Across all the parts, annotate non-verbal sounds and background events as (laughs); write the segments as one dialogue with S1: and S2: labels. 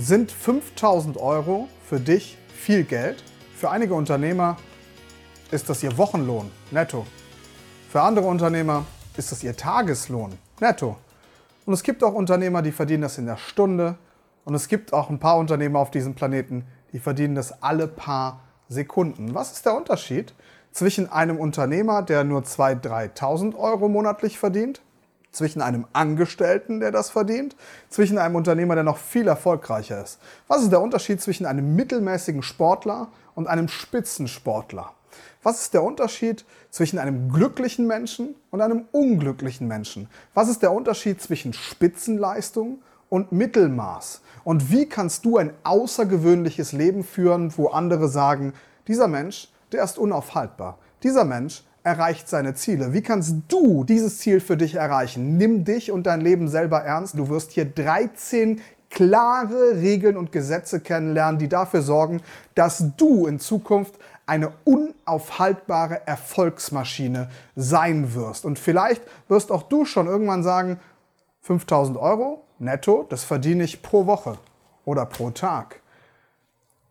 S1: Sind 5000 Euro für dich viel Geld? Für einige Unternehmer ist das ihr Wochenlohn netto. Für andere Unternehmer ist das ihr Tageslohn netto. Und es gibt auch Unternehmer, die verdienen das in der Stunde. Und es gibt auch ein paar Unternehmer auf diesem Planeten, die verdienen das alle paar Sekunden. Was ist der Unterschied zwischen einem Unternehmer, der nur 2.000, 3.000 Euro monatlich verdient, zwischen einem Angestellten, der das verdient, zwischen einem Unternehmer, der noch viel erfolgreicher ist? Was ist der Unterschied zwischen einem mittelmäßigen Sportler und einem Spitzensportler? Was ist der Unterschied zwischen einem glücklichen Menschen und einem unglücklichen Menschen? Was ist der Unterschied zwischen Spitzenleistung und Mittelmaß? Und wie kannst du ein außergewöhnliches Leben führen, wo andere sagen, dieser Mensch, der ist unaufhaltbar. Dieser Mensch erreicht seine Ziele. Wie kannst du dieses Ziel für dich erreichen? Nimm dich und dein Leben selber ernst. Du wirst hier 13 klare Regeln und Gesetze kennenlernen, die dafür sorgen, dass du in Zukunft eine unaufhaltbare Erfolgsmaschine sein wirst. Und vielleicht wirst auch du schon irgendwann sagen, 5000 Euro netto, das verdiene ich pro Woche oder pro Tag.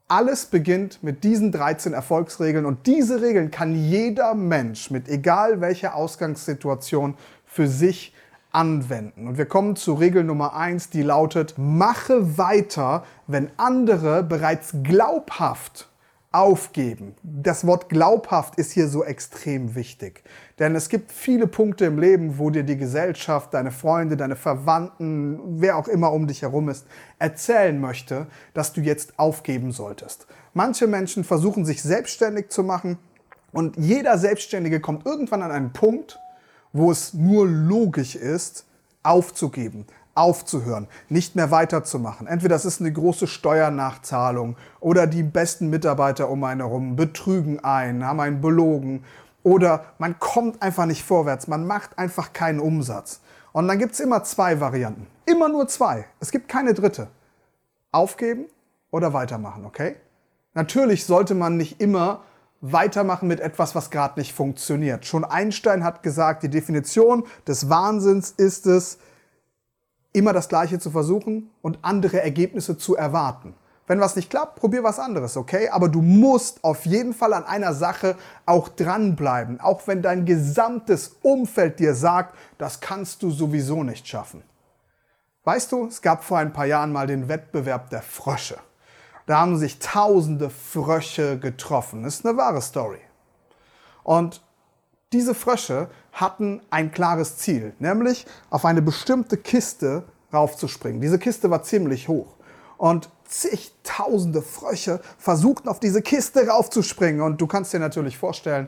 S1: Alles beginnt mit diesen 13 Erfolgsregeln und diese Regeln kann jeder Mensch mit egal welcher Ausgangssituation für sich anwenden. Und wir kommen zu Regel Nummer 1, die lautet, mache weiter, wenn andere bereits glaubhaft aufgeben. Das Wort glaubhaft ist hier so extrem wichtig. Denn es gibt viele Punkte im Leben, wo dir die Gesellschaft, deine Freunde, deine Verwandten, wer auch immer um dich herum ist, erzählen möchte, dass du jetzt aufgeben solltest. Manche Menschen versuchen sich selbstständig zu machen und jeder Selbstständige kommt irgendwann an einen Punkt, wo es nur logisch ist, aufzugeben, aufzuhören, nicht mehr weiterzumachen. Entweder das ist eine große Steuernachzahlung oder die besten Mitarbeiter um einen herum betrügen einen, haben einen belogen oder man kommt einfach nicht vorwärts, man macht einfach keinen Umsatz. Und dann gibt es immer zwei Varianten. Immer nur zwei. Es gibt keine dritte. Aufgeben oder weitermachen, okay? Natürlich sollte man nicht immer weitermachen mit etwas, was gerade nicht funktioniert. Schon Einstein hat gesagt, die Definition des Wahnsinns ist es, immer das Gleiche zu versuchen und andere Ergebnisse zu erwarten. Wenn was nicht klappt, probier was anderes, okay? Aber du musst auf jeden Fall an einer Sache auch dranbleiben, auch wenn dein gesamtes Umfeld dir sagt, das kannst du sowieso nicht schaffen. Weißt du, es gab vor ein paar Jahren mal den Wettbewerb der Frösche. Da haben sich tausende Frösche getroffen. Das ist eine wahre Story. Und diese Frösche hatten ein klares Ziel, nämlich auf eine bestimmte Kiste raufzuspringen. Diese Kiste war ziemlich hoch. Und zigtausende Frösche versuchten auf diese Kiste raufzuspringen. Und du kannst dir natürlich vorstellen,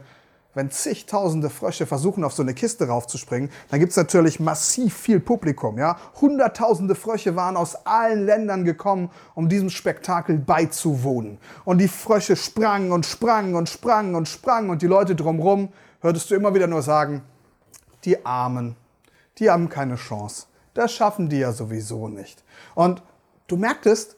S1: wenn zigtausende Frösche versuchen, auf so eine Kiste raufzuspringen, dann gibt es natürlich massiv viel Publikum. Ja? Hunderttausende Frösche waren aus allen Ländern gekommen, um diesem Spektakel beizuwohnen. Und die Frösche sprangen und sprangen und sprangen und sprangen und die Leute drumherum hörtest du immer wieder nur sagen, die Armen, die haben keine Chance. Das schaffen die ja sowieso nicht. Und du merktest,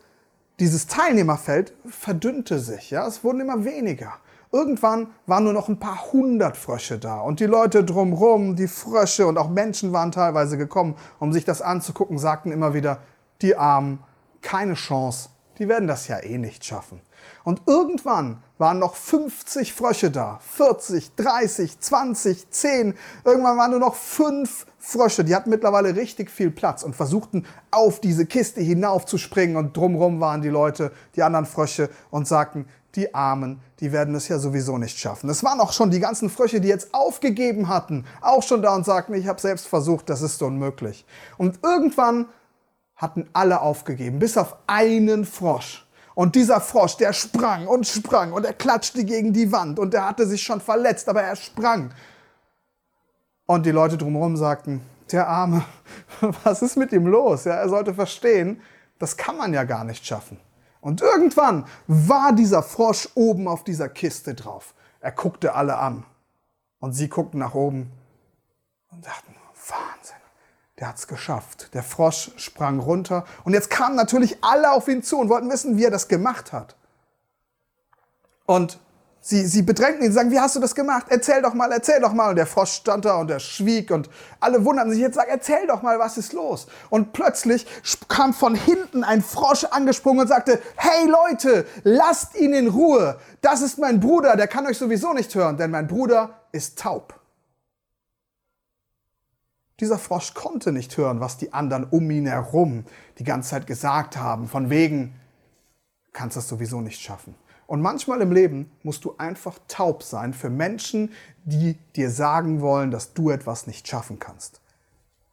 S1: dieses Teilnehmerfeld verdünnte sich. Ja? Es wurden immer weniger. Irgendwann waren nur noch ein paar hundert Frösche da und die Leute drumherum, die Frösche und auch Menschen waren teilweise gekommen, um sich das anzugucken, sagten immer wieder, die Armen, keine Chance, die werden das ja eh nicht schaffen. Und irgendwann waren noch 50 Frösche da. 40, 30, 20, 10. Irgendwann waren nur noch fünf Frösche. Die hatten mittlerweile richtig viel Platz und versuchten auf diese Kiste hinaufzuspringen. Und drumherum waren die Leute, die anderen Frösche, und sagten, die Armen, die werden es ja sowieso nicht schaffen. Es waren auch schon die ganzen Frösche, die jetzt aufgegeben hatten, auch schon da und sagten, ich habe selbst versucht, das ist unmöglich. Und irgendwann hatten alle aufgegeben, bis auf einen Frosch. Und dieser Frosch, der sprang und sprang und er klatschte gegen die Wand und er hatte sich schon verletzt, aber er sprang. Und die Leute drumherum sagten, der Arme, (laughs) was ist mit ihm los? Ja, er sollte verstehen, das kann man ja gar nicht schaffen. Und irgendwann war dieser Frosch oben auf dieser Kiste drauf. Er guckte alle an. Und sie guckten nach oben und dachten, Wahnsinn der hat es geschafft. Der Frosch sprang runter und jetzt kamen natürlich alle auf ihn zu und wollten wissen, wie er das gemacht hat. Und Sie, sie bedrängten ihn, sagen, wie hast du das gemacht? Erzähl doch mal, erzähl doch mal. Und der Frosch stand da und er schwieg und alle wunderten sich jetzt, sag, erzähl doch mal, was ist los? Und plötzlich kam von hinten ein Frosch angesprungen und sagte, hey Leute, lasst ihn in Ruhe. Das ist mein Bruder, der kann euch sowieso nicht hören, denn mein Bruder ist taub. Dieser Frosch konnte nicht hören, was die anderen um ihn herum die ganze Zeit gesagt haben, von wegen, kannst das sowieso nicht schaffen. Und manchmal im Leben musst du einfach taub sein für Menschen, die dir sagen wollen, dass du etwas nicht schaffen kannst.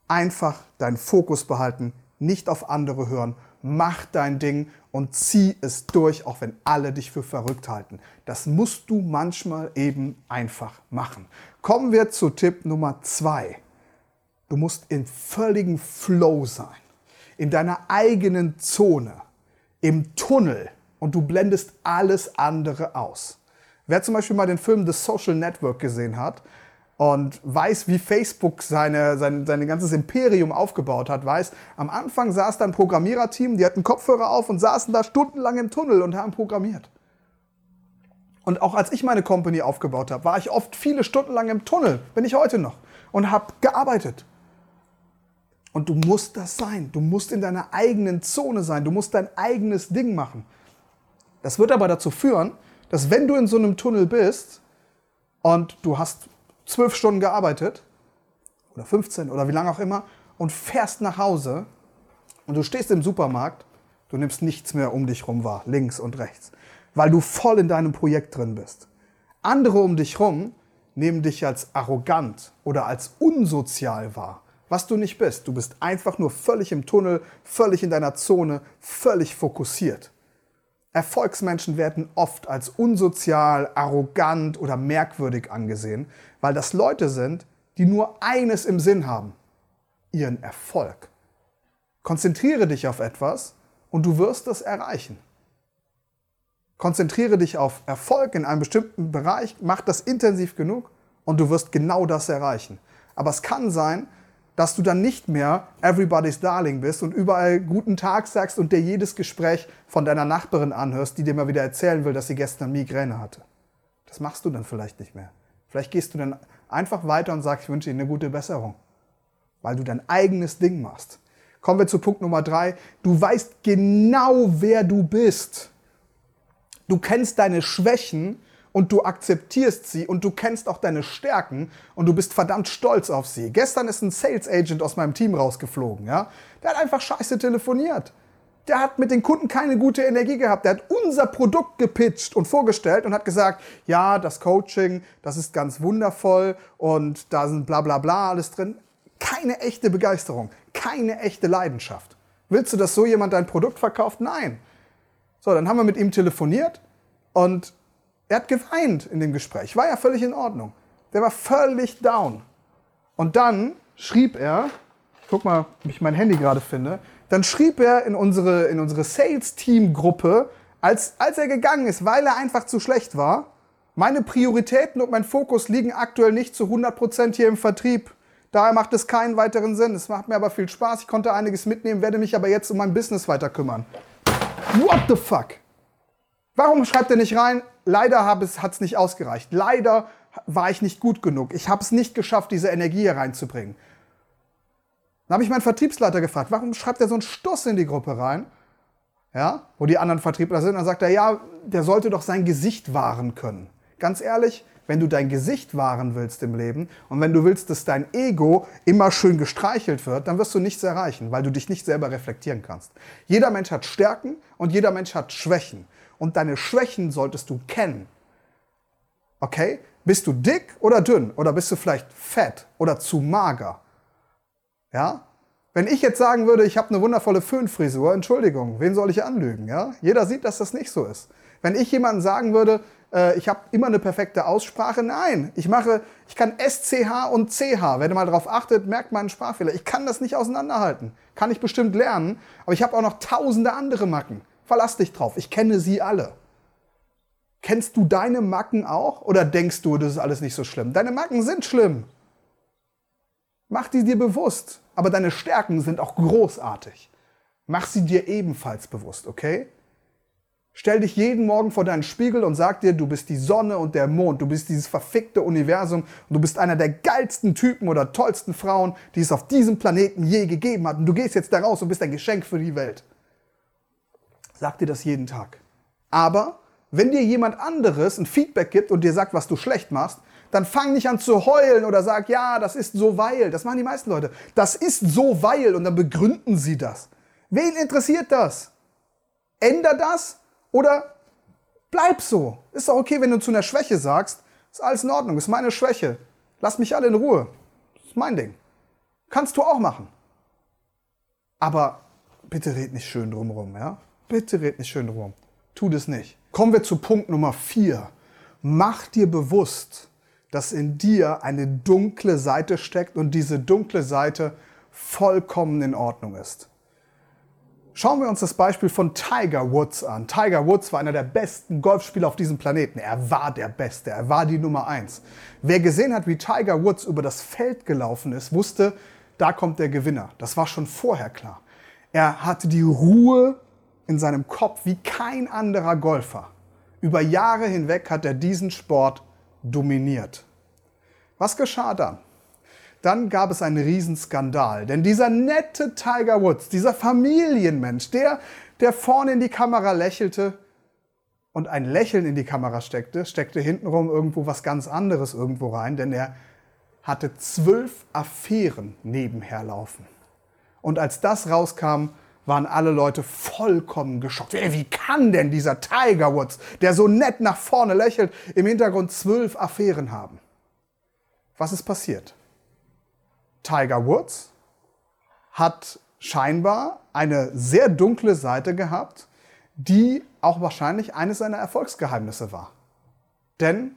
S1: Einfach deinen Fokus behalten, nicht auf andere hören, mach dein Ding und zieh es durch, auch wenn alle dich für verrückt halten. Das musst du manchmal eben einfach machen. Kommen wir zu Tipp Nummer zwei. Du musst in völligem Flow sein, in deiner eigenen Zone, im Tunnel und du blendest alles andere aus. Wer zum Beispiel mal den Film The Social Network gesehen hat und weiß, wie Facebook seine, sein, sein ganzes Imperium aufgebaut hat, weiß, am Anfang saß da ein Programmiererteam, die hatten Kopfhörer auf und saßen da stundenlang im Tunnel und haben programmiert. Und auch als ich meine Company aufgebaut habe, war ich oft viele Stunden lang im Tunnel, bin ich heute noch, und habe gearbeitet. Und du musst das sein. Du musst in deiner eigenen Zone sein. Du musst dein eigenes Ding machen. Das wird aber dazu führen, dass wenn du in so einem Tunnel bist und du hast zwölf Stunden gearbeitet oder 15 oder wie lange auch immer und fährst nach Hause und du stehst im Supermarkt, du nimmst nichts mehr um dich rum wahr, links und rechts, weil du voll in deinem Projekt drin bist. Andere um dich rum nehmen dich als arrogant oder als unsozial wahr, was du nicht bist. Du bist einfach nur völlig im Tunnel, völlig in deiner Zone, völlig fokussiert. Erfolgsmenschen werden oft als unsozial, arrogant oder merkwürdig angesehen, weil das Leute sind, die nur eines im Sinn haben, ihren Erfolg. Konzentriere dich auf etwas und du wirst es erreichen. Konzentriere dich auf Erfolg in einem bestimmten Bereich, mach das intensiv genug und du wirst genau das erreichen. Aber es kann sein, dass du dann nicht mehr everybody's darling bist und überall guten Tag sagst und dir jedes Gespräch von deiner Nachbarin anhörst, die dir mal wieder erzählen will, dass sie gestern Migräne hatte. Das machst du dann vielleicht nicht mehr. Vielleicht gehst du dann einfach weiter und sagst, ich wünsche dir eine gute Besserung, weil du dein eigenes Ding machst. Kommen wir zu Punkt Nummer drei. Du weißt genau, wer du bist. Du kennst deine Schwächen und du akzeptierst sie und du kennst auch deine Stärken und du bist verdammt stolz auf sie. Gestern ist ein Sales Agent aus meinem Team rausgeflogen, ja? Der hat einfach scheiße telefoniert. Der hat mit den Kunden keine gute Energie gehabt. Der hat unser Produkt gepitcht und vorgestellt und hat gesagt, ja, das Coaching, das ist ganz wundervoll und da sind bla bla bla alles drin. Keine echte Begeisterung, keine echte Leidenschaft. Willst du, dass so jemand dein Produkt verkauft? Nein. So, dann haben wir mit ihm telefoniert und er hat geweint in dem Gespräch. War ja völlig in Ordnung. Der war völlig down. Und dann schrieb er, guck mal, wie ich mein Handy gerade finde, dann schrieb er in unsere, in unsere Sales-Team-Gruppe, als, als er gegangen ist, weil er einfach zu schlecht war, meine Prioritäten und mein Fokus liegen aktuell nicht zu 100% hier im Vertrieb. Daher macht es keinen weiteren Sinn. Es macht mir aber viel Spaß. Ich konnte einiges mitnehmen, werde mich aber jetzt um mein Business weiter kümmern. What the fuck? Warum schreibt er nicht rein, leider hat es nicht ausgereicht. Leider war ich nicht gut genug. Ich habe es nicht geschafft, diese Energie hier reinzubringen. Dann habe ich meinen Vertriebsleiter gefragt, warum schreibt er so einen Stuss in die Gruppe rein? Ja, wo die anderen Vertriebler sind. Dann sagt er, ja, der sollte doch sein Gesicht wahren können. Ganz ehrlich, wenn du dein Gesicht wahren willst im Leben und wenn du willst, dass dein Ego immer schön gestreichelt wird, dann wirst du nichts erreichen, weil du dich nicht selber reflektieren kannst. Jeder Mensch hat Stärken und jeder Mensch hat Schwächen und deine Schwächen solltest du kennen. Okay? Bist du dick oder dünn? Oder bist du vielleicht fett oder zu mager? Ja? Wenn ich jetzt sagen würde, ich habe eine wundervolle Föhnfrisur, Entschuldigung, wen soll ich anlügen? Ja? Jeder sieht, dass das nicht so ist. Wenn ich jemandem sagen würde, äh, ich habe immer eine perfekte Aussprache, nein, ich mache, ich kann SCH und CH. Wenn ihr mal darauf achtet, merkt man einen Sprachfehler. Ich kann das nicht auseinanderhalten. Kann ich bestimmt lernen, aber ich habe auch noch tausende andere Macken. Verlass dich drauf. Ich kenne sie alle. Kennst du deine Macken auch oder denkst du, das ist alles nicht so schlimm? Deine Macken sind schlimm. Mach die dir bewusst. Aber deine Stärken sind auch großartig. Mach sie dir ebenfalls bewusst, okay? Stell dich jeden Morgen vor deinen Spiegel und sag dir, du bist die Sonne und der Mond, du bist dieses verfickte Universum und du bist einer der geilsten Typen oder tollsten Frauen, die es auf diesem Planeten je gegeben hat. Und du gehst jetzt da raus und bist ein Geschenk für die Welt. Sag dir das jeden Tag. Aber wenn dir jemand anderes ein Feedback gibt und dir sagt, was du schlecht machst, dann fang nicht an zu heulen oder sag, ja, das ist so weil. Das machen die meisten Leute. Das ist so weil und dann begründen sie das. Wen interessiert das? Änder das oder bleib so. Ist doch okay, wenn du zu einer Schwäche sagst, ist alles in Ordnung, ist meine Schwäche. Lass mich alle in Ruhe. ist mein Ding. Kannst du auch machen. Aber bitte red nicht schön drumherum, ja? Bitte red nicht schön drumherum. Tu das nicht. Kommen wir zu Punkt Nummer vier. Mach dir bewusst, dass in dir eine dunkle Seite steckt und diese dunkle Seite vollkommen in Ordnung ist. Schauen wir uns das Beispiel von Tiger Woods an. Tiger Woods war einer der besten Golfspieler auf diesem Planeten. Er war der Beste, er war die Nummer eins. Wer gesehen hat, wie Tiger Woods über das Feld gelaufen ist, wusste, da kommt der Gewinner. Das war schon vorher klar. Er hatte die Ruhe in seinem Kopf wie kein anderer Golfer. Über Jahre hinweg hat er diesen Sport dominiert. Was geschah dann? Dann gab es einen Riesenskandal, denn dieser nette Tiger Woods, dieser Familienmensch, der, der vorne in die Kamera lächelte und ein Lächeln in die Kamera steckte, steckte hintenrum irgendwo was ganz anderes irgendwo rein, denn er hatte zwölf Affären nebenher laufen. Und als das rauskam, waren alle Leute vollkommen geschockt. Wie kann denn dieser Tiger Woods, der so nett nach vorne lächelt, im Hintergrund zwölf Affären haben? Was ist passiert? Tiger Woods hat scheinbar eine sehr dunkle Seite gehabt, die auch wahrscheinlich eines seiner Erfolgsgeheimnisse war. Denn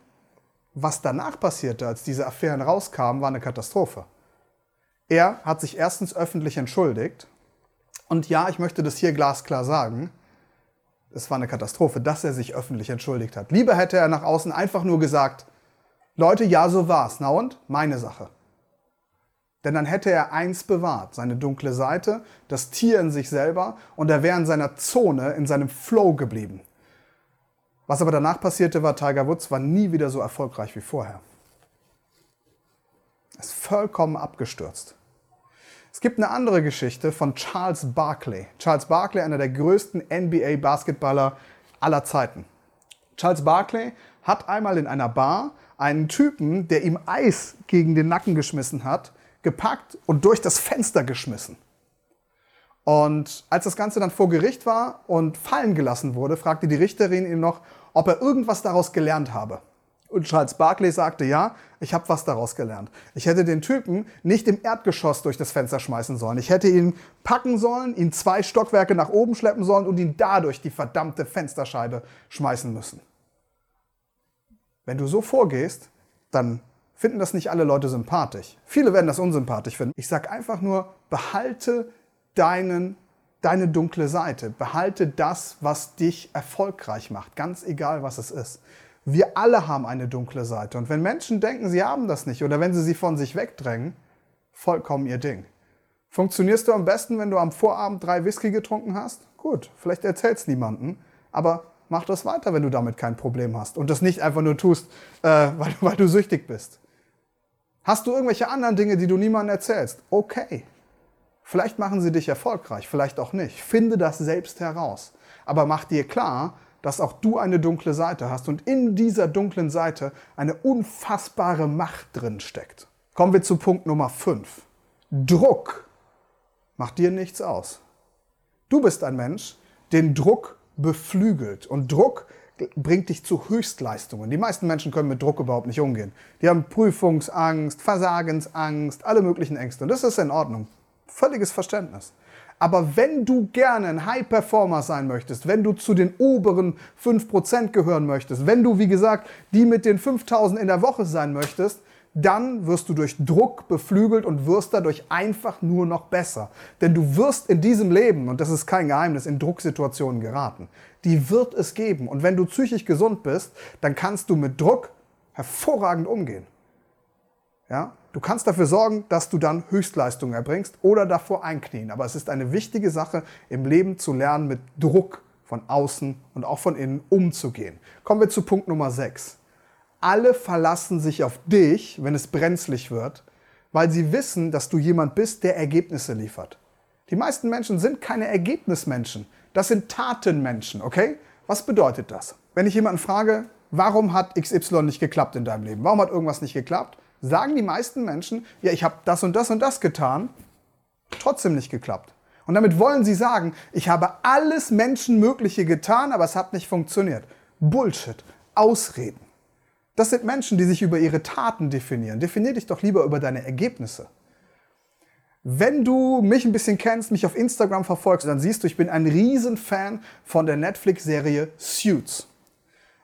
S1: was danach passierte, als diese Affären rauskamen, war eine Katastrophe. Er hat sich erstens öffentlich entschuldigt. Und ja, ich möchte das hier glasklar sagen. Es war eine Katastrophe, dass er sich öffentlich entschuldigt hat. Lieber hätte er nach außen einfach nur gesagt, Leute, ja, so war's. Na und? Meine Sache. Denn dann hätte er eins bewahrt, seine dunkle Seite, das Tier in sich selber, und er wäre in seiner Zone, in seinem Flow geblieben. Was aber danach passierte, war, Tiger Woods war nie wieder so erfolgreich wie vorher. Er ist vollkommen abgestürzt. Es gibt eine andere Geschichte von Charles Barkley. Charles Barkley, einer der größten NBA-Basketballer aller Zeiten. Charles Barkley hat einmal in einer Bar einen Typen, der ihm Eis gegen den Nacken geschmissen hat, gepackt und durch das Fenster geschmissen. Und als das Ganze dann vor Gericht war und fallen gelassen wurde, fragte die Richterin ihn noch, ob er irgendwas daraus gelernt habe. Und Charles Barkley sagte, ja, ich habe was daraus gelernt. Ich hätte den Typen nicht im Erdgeschoss durch das Fenster schmeißen sollen. Ich hätte ihn packen sollen, ihn zwei Stockwerke nach oben schleppen sollen und ihn dadurch die verdammte Fensterscheibe schmeißen müssen. Wenn du so vorgehst, dann finden das nicht alle Leute sympathisch. Viele werden das unsympathisch finden. Ich sage einfach nur, behalte deinen, deine dunkle Seite. Behalte das, was dich erfolgreich macht, ganz egal, was es ist. Wir alle haben eine dunkle Seite. Und wenn Menschen denken, sie haben das nicht oder wenn sie sie von sich wegdrängen, vollkommen ihr Ding. Funktionierst du am besten, wenn du am Vorabend drei Whisky getrunken hast? Gut, vielleicht erzählst niemanden, aber mach das weiter, wenn du damit kein Problem hast und das nicht einfach nur tust, äh, weil, weil du süchtig bist. Hast du irgendwelche anderen Dinge, die du niemandem erzählst? Okay. Vielleicht machen sie dich erfolgreich, vielleicht auch nicht. Finde das selbst heraus. Aber mach dir klar, dass auch du eine dunkle Seite hast und in dieser dunklen Seite eine unfassbare Macht drin steckt. Kommen wir zu Punkt Nummer 5. Druck macht dir nichts aus. Du bist ein Mensch, den Druck beflügelt. Und Druck bringt dich zu Höchstleistungen. Die meisten Menschen können mit Druck überhaupt nicht umgehen. Die haben Prüfungsangst, Versagensangst, alle möglichen Ängste. Und das ist in Ordnung. Völliges Verständnis. Aber wenn du gerne ein High Performer sein möchtest, wenn du zu den oberen 5% gehören möchtest, wenn du, wie gesagt, die mit den 5000 in der Woche sein möchtest, dann wirst du durch Druck beflügelt und wirst dadurch einfach nur noch besser. Denn du wirst in diesem Leben, und das ist kein Geheimnis, in Drucksituationen geraten. Die wird es geben. Und wenn du psychisch gesund bist, dann kannst du mit Druck hervorragend umgehen. Ja? Du kannst dafür sorgen, dass du dann Höchstleistungen erbringst oder davor einknien. Aber es ist eine wichtige Sache im Leben zu lernen, mit Druck von außen und auch von innen umzugehen. Kommen wir zu Punkt Nummer 6. Alle verlassen sich auf dich, wenn es brenzlig wird, weil sie wissen, dass du jemand bist, der Ergebnisse liefert. Die meisten Menschen sind keine Ergebnismenschen. Das sind Tatenmenschen, okay? Was bedeutet das? Wenn ich jemanden frage, warum hat XY nicht geklappt in deinem Leben? Warum hat irgendwas nicht geklappt? Sagen die meisten Menschen, ja, ich habe das und das und das getan, trotzdem nicht geklappt. Und damit wollen sie sagen, ich habe alles Menschenmögliche getan, aber es hat nicht funktioniert. Bullshit. Ausreden. Das sind Menschen, die sich über ihre Taten definieren. Definier dich doch lieber über deine Ergebnisse. Wenn du mich ein bisschen kennst, mich auf Instagram verfolgst, dann siehst du, ich bin ein Riesenfan von der Netflix-Serie Suits.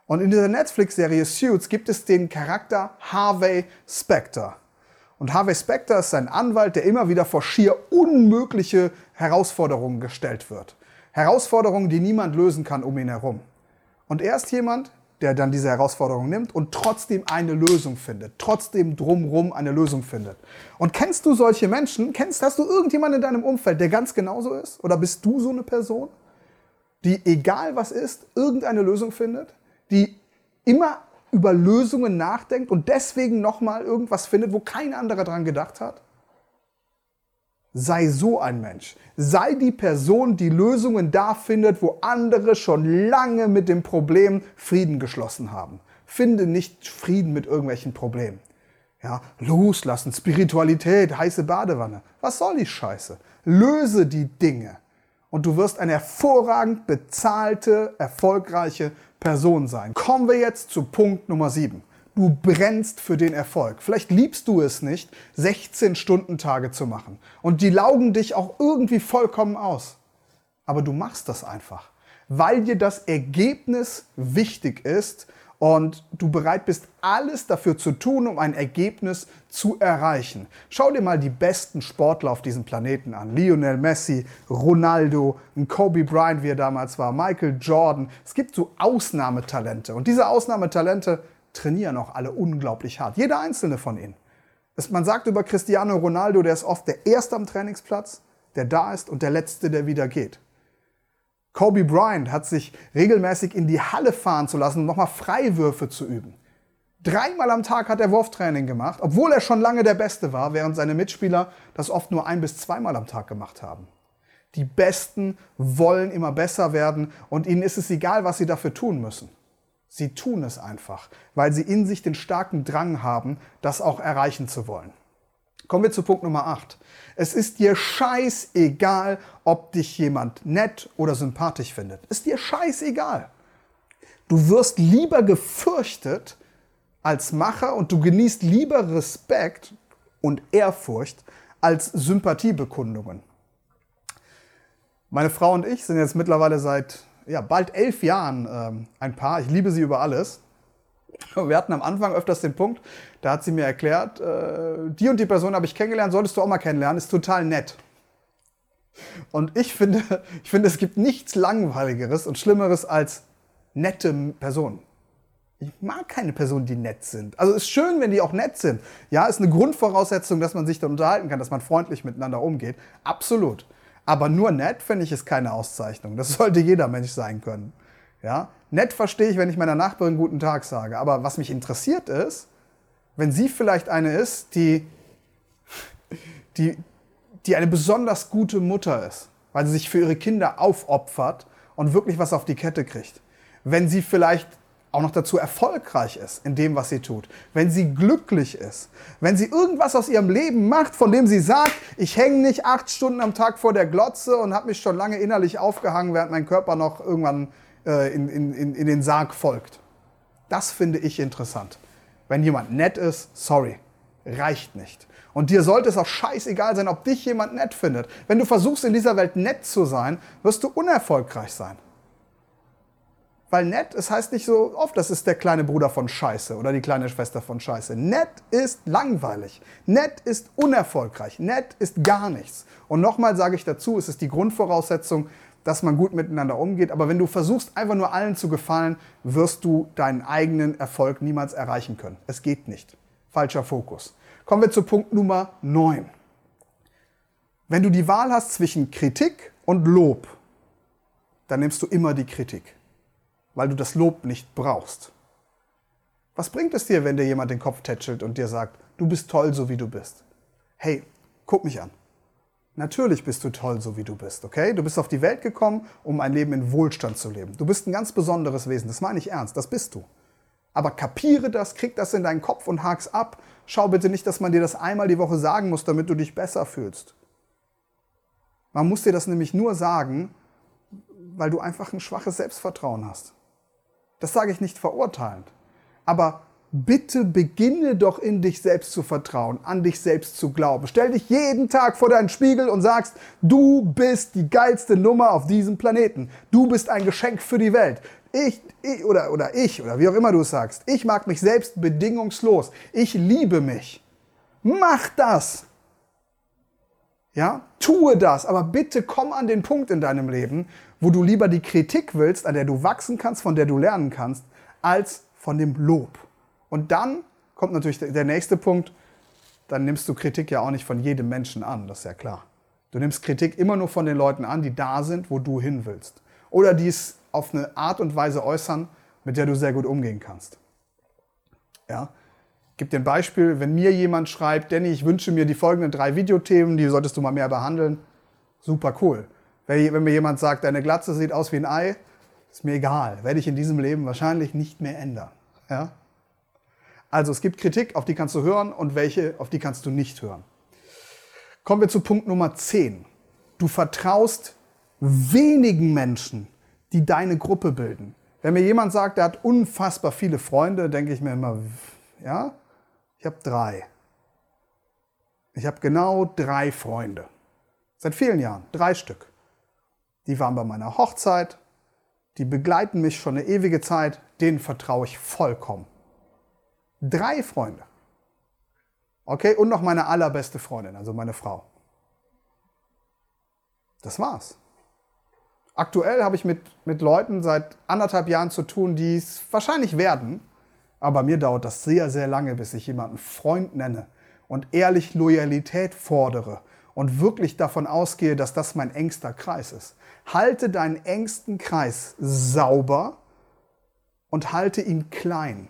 S1: Und in dieser Netflix-Serie Suits gibt es den Charakter Harvey Specter. Und Harvey Specter ist ein Anwalt, der immer wieder vor schier unmögliche Herausforderungen gestellt wird. Herausforderungen, die niemand lösen kann um ihn herum. Und er ist jemand, der dann diese Herausforderung nimmt und trotzdem eine Lösung findet, trotzdem drumrum eine Lösung findet. Und kennst du solche Menschen? Kennst, hast du irgendjemanden in deinem Umfeld, der ganz genauso ist? Oder bist du so eine Person, die egal was ist, irgendeine Lösung findet? Die immer über Lösungen nachdenkt und deswegen nochmal irgendwas findet, wo kein anderer dran gedacht hat? Sei so ein Mensch. Sei die Person, die Lösungen da findet, wo andere schon lange mit dem Problem Frieden geschlossen haben. Finde nicht Frieden mit irgendwelchen Problemen. Ja, loslassen, Spiritualität, heiße Badewanne. Was soll die Scheiße? Löse die Dinge und du wirst eine hervorragend bezahlte, erfolgreiche Person sein. Kommen wir jetzt zu Punkt Nummer 7. Du brennst für den Erfolg. Vielleicht liebst du es nicht, 16-Stunden-Tage zu machen. Und die laugen dich auch irgendwie vollkommen aus. Aber du machst das einfach, weil dir das Ergebnis wichtig ist und du bereit bist, alles dafür zu tun, um ein Ergebnis zu erreichen. Schau dir mal die besten Sportler auf diesem Planeten an. Lionel Messi, Ronaldo, Kobe Bryant, wie er damals war, Michael Jordan. Es gibt so Ausnahmetalente. Und diese Ausnahmetalente trainieren auch alle unglaublich hart. Jeder einzelne von ihnen. man sagt über Cristiano Ronaldo, der ist oft der Erste am Trainingsplatz, der da ist und der Letzte, der wieder geht. Kobe Bryant hat sich regelmäßig in die Halle fahren zu lassen, um nochmal Freiwürfe zu üben. Dreimal am Tag hat er Wurftraining gemacht, obwohl er schon lange der Beste war, während seine Mitspieler das oft nur ein bis zweimal am Tag gemacht haben. Die Besten wollen immer besser werden und ihnen ist es egal, was sie dafür tun müssen. Sie tun es einfach, weil sie in sich den starken Drang haben, das auch erreichen zu wollen. Kommen wir zu Punkt Nummer 8. Es ist dir scheißegal, ob dich jemand nett oder sympathisch findet. Ist dir scheißegal. Du wirst lieber gefürchtet als Macher und du genießt lieber Respekt und Ehrfurcht als Sympathiebekundungen. Meine Frau und ich sind jetzt mittlerweile seit ja, bald elf Jahren ähm, ein Paar. Ich liebe sie über alles. (laughs) Wir hatten am Anfang öfters den Punkt, da hat sie mir erklärt, äh, die und die Person habe ich kennengelernt, solltest du auch mal kennenlernen, ist total nett. Und ich finde, (laughs) ich finde, es gibt nichts Langweiligeres und Schlimmeres als nette Personen. Ich mag keine Personen, die nett sind. Also es ist schön, wenn die auch nett sind. Ja, ist eine Grundvoraussetzung, dass man sich dann unterhalten kann, dass man freundlich miteinander umgeht. Absolut. Aber nur nett finde ich ist keine Auszeichnung. Das (laughs) sollte jeder Mensch sein können. Ja? Nett verstehe ich, wenn ich meiner Nachbarin guten Tag sage. Aber was mich interessiert ist, wenn sie vielleicht eine ist, die, die, die eine besonders gute Mutter ist, weil sie sich für ihre Kinder aufopfert und wirklich was auf die Kette kriegt. Wenn sie vielleicht auch noch dazu erfolgreich ist in dem, was sie tut, wenn sie glücklich ist, wenn sie irgendwas aus ihrem Leben macht, von dem sie sagt, ich hänge nicht acht Stunden am Tag vor der Glotze und habe mich schon lange innerlich aufgehangen, während mein Körper noch irgendwann äh, in, in, in den Sarg folgt. Das finde ich interessant. Wenn jemand nett ist, sorry, reicht nicht. Und dir sollte es auch scheißegal sein, ob dich jemand nett findet. Wenn du versuchst, in dieser Welt nett zu sein, wirst du unerfolgreich sein. Weil nett, es heißt nicht so oft, das ist der kleine Bruder von Scheiße oder die kleine Schwester von Scheiße. Nett ist langweilig. Nett ist unerfolgreich. Nett ist gar nichts. Und nochmal sage ich dazu, es ist die Grundvoraussetzung, dass man gut miteinander umgeht. Aber wenn du versuchst, einfach nur allen zu gefallen, wirst du deinen eigenen Erfolg niemals erreichen können. Es geht nicht. Falscher Fokus. Kommen wir zu Punkt Nummer 9. Wenn du die Wahl hast zwischen Kritik und Lob, dann nimmst du immer die Kritik, weil du das Lob nicht brauchst. Was bringt es dir, wenn dir jemand den Kopf tätschelt und dir sagt, du bist toll, so wie du bist? Hey, guck mich an. Natürlich bist du toll, so wie du bist, okay? Du bist auf die Welt gekommen, um ein Leben in Wohlstand zu leben. Du bist ein ganz besonderes Wesen, das meine ich ernst, das bist du. Aber kapiere das, krieg das in deinen Kopf und hak's ab. Schau bitte nicht, dass man dir das einmal die Woche sagen muss, damit du dich besser fühlst. Man muss dir das nämlich nur sagen, weil du einfach ein schwaches Selbstvertrauen hast. Das sage ich nicht verurteilend. Aber bitte beginne doch in dich selbst zu vertrauen, an dich selbst zu glauben. Stell dich jeden Tag vor deinen Spiegel und sagst, du bist die geilste Nummer auf diesem Planeten. Du bist ein Geschenk für die Welt. Ich, ich oder, oder ich oder wie auch immer du es sagst. Ich mag mich selbst bedingungslos. Ich liebe mich. Mach das. Ja, tue das, aber bitte komm an den Punkt in deinem Leben, wo du lieber die Kritik willst, an der du wachsen kannst, von der du lernen kannst, als von dem Lob. Und dann kommt natürlich der nächste Punkt, dann nimmst du Kritik ja auch nicht von jedem Menschen an, das ist ja klar. Du nimmst Kritik immer nur von den Leuten an, die da sind, wo du hin willst. Oder die es auf eine Art und Weise äußern, mit der du sehr gut umgehen kannst. Ja? Gebe dir ein Beispiel, wenn mir jemand schreibt, Danny, ich wünsche mir die folgenden drei Videothemen, die solltest du mal mehr behandeln, super cool. Wenn mir jemand sagt, deine Glatze sieht aus wie ein Ei, ist mir egal, werde ich in diesem Leben wahrscheinlich nicht mehr ändern. Ja? Also es gibt Kritik, auf die kannst du hören und welche, auf die kannst du nicht hören. Kommen wir zu Punkt Nummer 10. Du vertraust wenigen Menschen, die deine Gruppe bilden. Wenn mir jemand sagt, er hat unfassbar viele Freunde, denke ich mir immer, ja, ich habe drei. Ich habe genau drei Freunde. Seit vielen Jahren, drei Stück. Die waren bei meiner Hochzeit, die begleiten mich schon eine ewige Zeit, denen vertraue ich vollkommen. Drei Freunde. Okay, und noch meine allerbeste Freundin, also meine Frau. Das war's. Aktuell habe ich mit, mit Leuten seit anderthalb Jahren zu tun, die es wahrscheinlich werden. Aber mir dauert das sehr, sehr lange, bis ich jemanden Freund nenne und ehrlich Loyalität fordere und wirklich davon ausgehe, dass das mein engster Kreis ist. Halte deinen engsten Kreis sauber und halte ihn klein.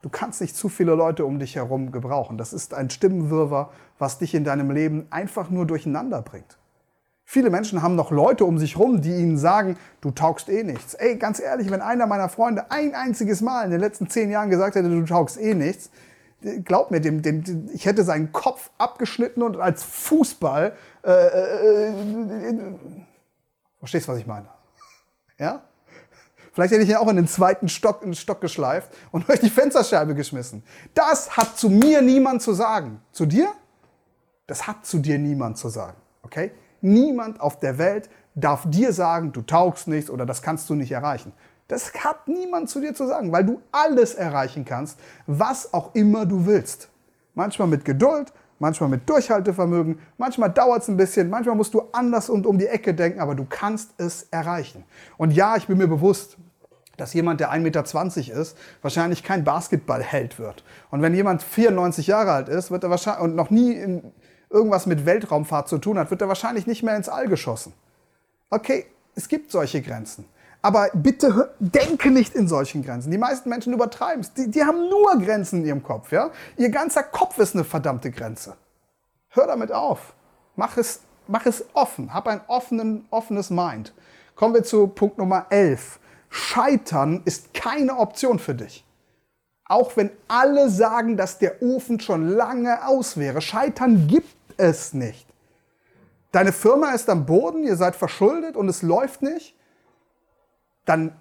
S1: Du kannst nicht zu viele Leute um dich herum gebrauchen. Das ist ein Stimmenwirrwarr, was dich in deinem Leben einfach nur durcheinander bringt. Viele Menschen haben noch Leute um sich herum, die ihnen sagen, du taugst eh nichts. Ey, ganz ehrlich, wenn einer meiner Freunde ein einziges Mal in den letzten zehn Jahren gesagt hätte, du taugst eh nichts, glaub mir, dem, dem, ich hätte seinen Kopf abgeschnitten und als Fußball, äh, äh, äh, verstehst du, was ich meine? Ja? Vielleicht hätte ich ihn auch in den zweiten Stock, in den Stock geschleift und durch die Fensterscheibe geschmissen. Das hat zu mir niemand zu sagen. Zu dir? Das hat zu dir niemand zu sagen. Okay? Niemand auf der Welt darf dir sagen, du taugst nichts oder das kannst du nicht erreichen. Das hat niemand zu dir zu sagen, weil du alles erreichen kannst, was auch immer du willst. Manchmal mit Geduld, manchmal mit Durchhaltevermögen, manchmal dauert es ein bisschen, manchmal musst du anders und um die Ecke denken, aber du kannst es erreichen. Und ja, ich bin mir bewusst, dass jemand, der 1,20 Meter ist, wahrscheinlich kein Basketballheld wird. Und wenn jemand 94 Jahre alt ist wird er wahrscheinlich, und noch nie in irgendwas mit Weltraumfahrt zu tun hat, wird er wahrscheinlich nicht mehr ins All geschossen. Okay, es gibt solche Grenzen. Aber bitte denke nicht in solchen Grenzen. Die meisten Menschen übertreiben es. Die, die haben nur Grenzen in ihrem Kopf. Ja? Ihr ganzer Kopf ist eine verdammte Grenze. Hör damit auf. Mach es, mach es offen. Hab ein offenen, offenes Mind. Kommen wir zu Punkt Nummer 11. Scheitern ist keine Option für dich. Auch wenn alle sagen, dass der Ofen schon lange aus wäre. Scheitern gibt es nicht. Deine Firma ist am Boden, ihr seid verschuldet und es läuft nicht. Dann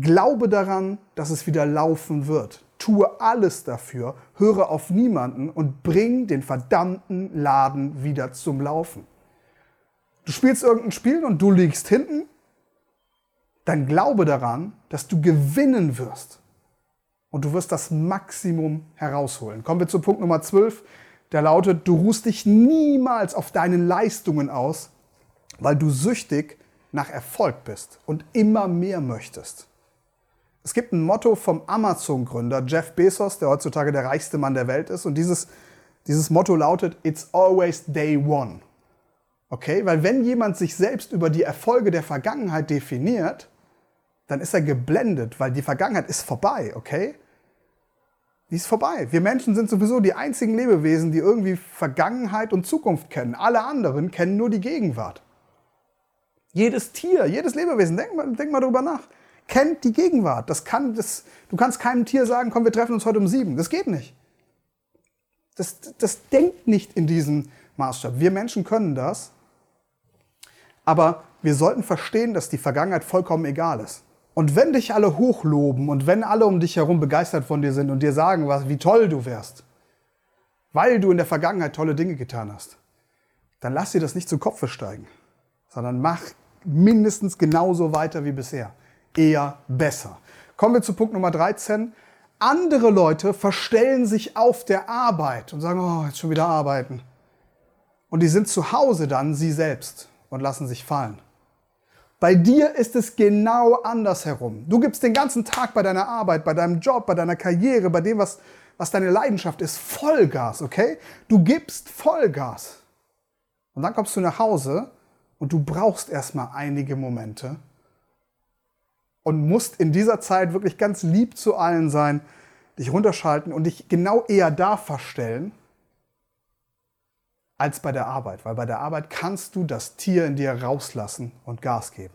S1: glaube daran, dass es wieder laufen wird. Tue alles dafür, höre auf niemanden und bring den verdammten Laden wieder zum Laufen. Du spielst irgendein Spiel und du liegst hinten dann glaube daran, dass du gewinnen wirst. Und du wirst das Maximum herausholen. Kommen wir zu Punkt Nummer 12. Der lautet, du ruhst dich niemals auf deinen Leistungen aus, weil du süchtig nach Erfolg bist und immer mehr möchtest. Es gibt ein Motto vom Amazon-Gründer Jeff Bezos, der heutzutage der reichste Mann der Welt ist. Und dieses, dieses Motto lautet, It's always day one. Okay, weil wenn jemand sich selbst über die Erfolge der Vergangenheit definiert, dann ist er geblendet, weil die Vergangenheit ist vorbei, okay? Die ist vorbei. Wir Menschen sind sowieso die einzigen Lebewesen, die irgendwie Vergangenheit und Zukunft kennen. Alle anderen kennen nur die Gegenwart. Jedes Tier, jedes Lebewesen, denk mal, denk mal darüber nach, kennt die Gegenwart. Das kann, das, du kannst keinem Tier sagen, komm, wir treffen uns heute um sieben. Das geht nicht. Das, das denkt nicht in diesem Maßstab. Wir Menschen können das, aber wir sollten verstehen, dass die Vergangenheit vollkommen egal ist. Und wenn dich alle hochloben und wenn alle um dich herum begeistert von dir sind und dir sagen, was, wie toll du wärst, weil du in der Vergangenheit tolle Dinge getan hast, dann lass dir das nicht zu Kopfe steigen, sondern mach mindestens genauso weiter wie bisher. Eher besser. Kommen wir zu Punkt Nummer 13. Andere Leute verstellen sich auf der Arbeit und sagen, oh, jetzt schon wieder arbeiten. Und die sind zu Hause dann sie selbst und lassen sich fallen. Bei dir ist es genau andersherum. Du gibst den ganzen Tag bei deiner Arbeit, bei deinem Job, bei deiner Karriere, bei dem, was, was deine Leidenschaft ist, Vollgas, okay? Du gibst Vollgas. Und dann kommst du nach Hause und du brauchst erstmal einige Momente und musst in dieser Zeit wirklich ganz lieb zu allen sein, dich runterschalten und dich genau eher da verstellen, als bei der Arbeit, weil bei der Arbeit kannst du das Tier in dir rauslassen und Gas geben.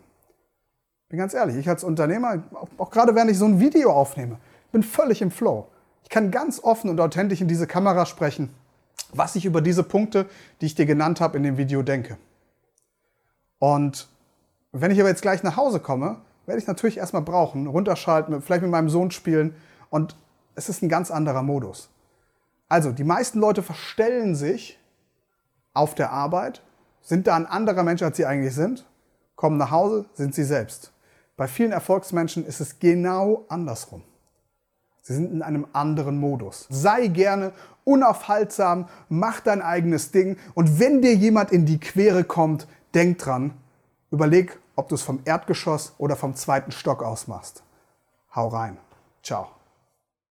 S1: Bin ganz ehrlich, ich als Unternehmer, auch, auch gerade während ich so ein Video aufnehme, bin völlig im Flow. Ich kann ganz offen und authentisch in diese Kamera sprechen, was ich über diese Punkte, die ich dir genannt habe, in dem Video denke. Und wenn ich aber jetzt gleich nach Hause komme, werde ich natürlich erstmal brauchen, runterschalten, vielleicht mit meinem Sohn spielen und es ist ein ganz anderer Modus. Also, die meisten Leute verstellen sich auf der Arbeit, sind da ein anderer Mensch, als sie eigentlich sind, kommen nach Hause, sind sie selbst. Bei vielen Erfolgsmenschen ist es genau andersrum. Sie sind in einem anderen Modus. Sei gerne unaufhaltsam, mach dein eigenes Ding und wenn dir jemand in die Quere kommt, denk dran, überleg, ob du es vom Erdgeschoss oder vom zweiten Stock aus machst. Hau rein. Ciao.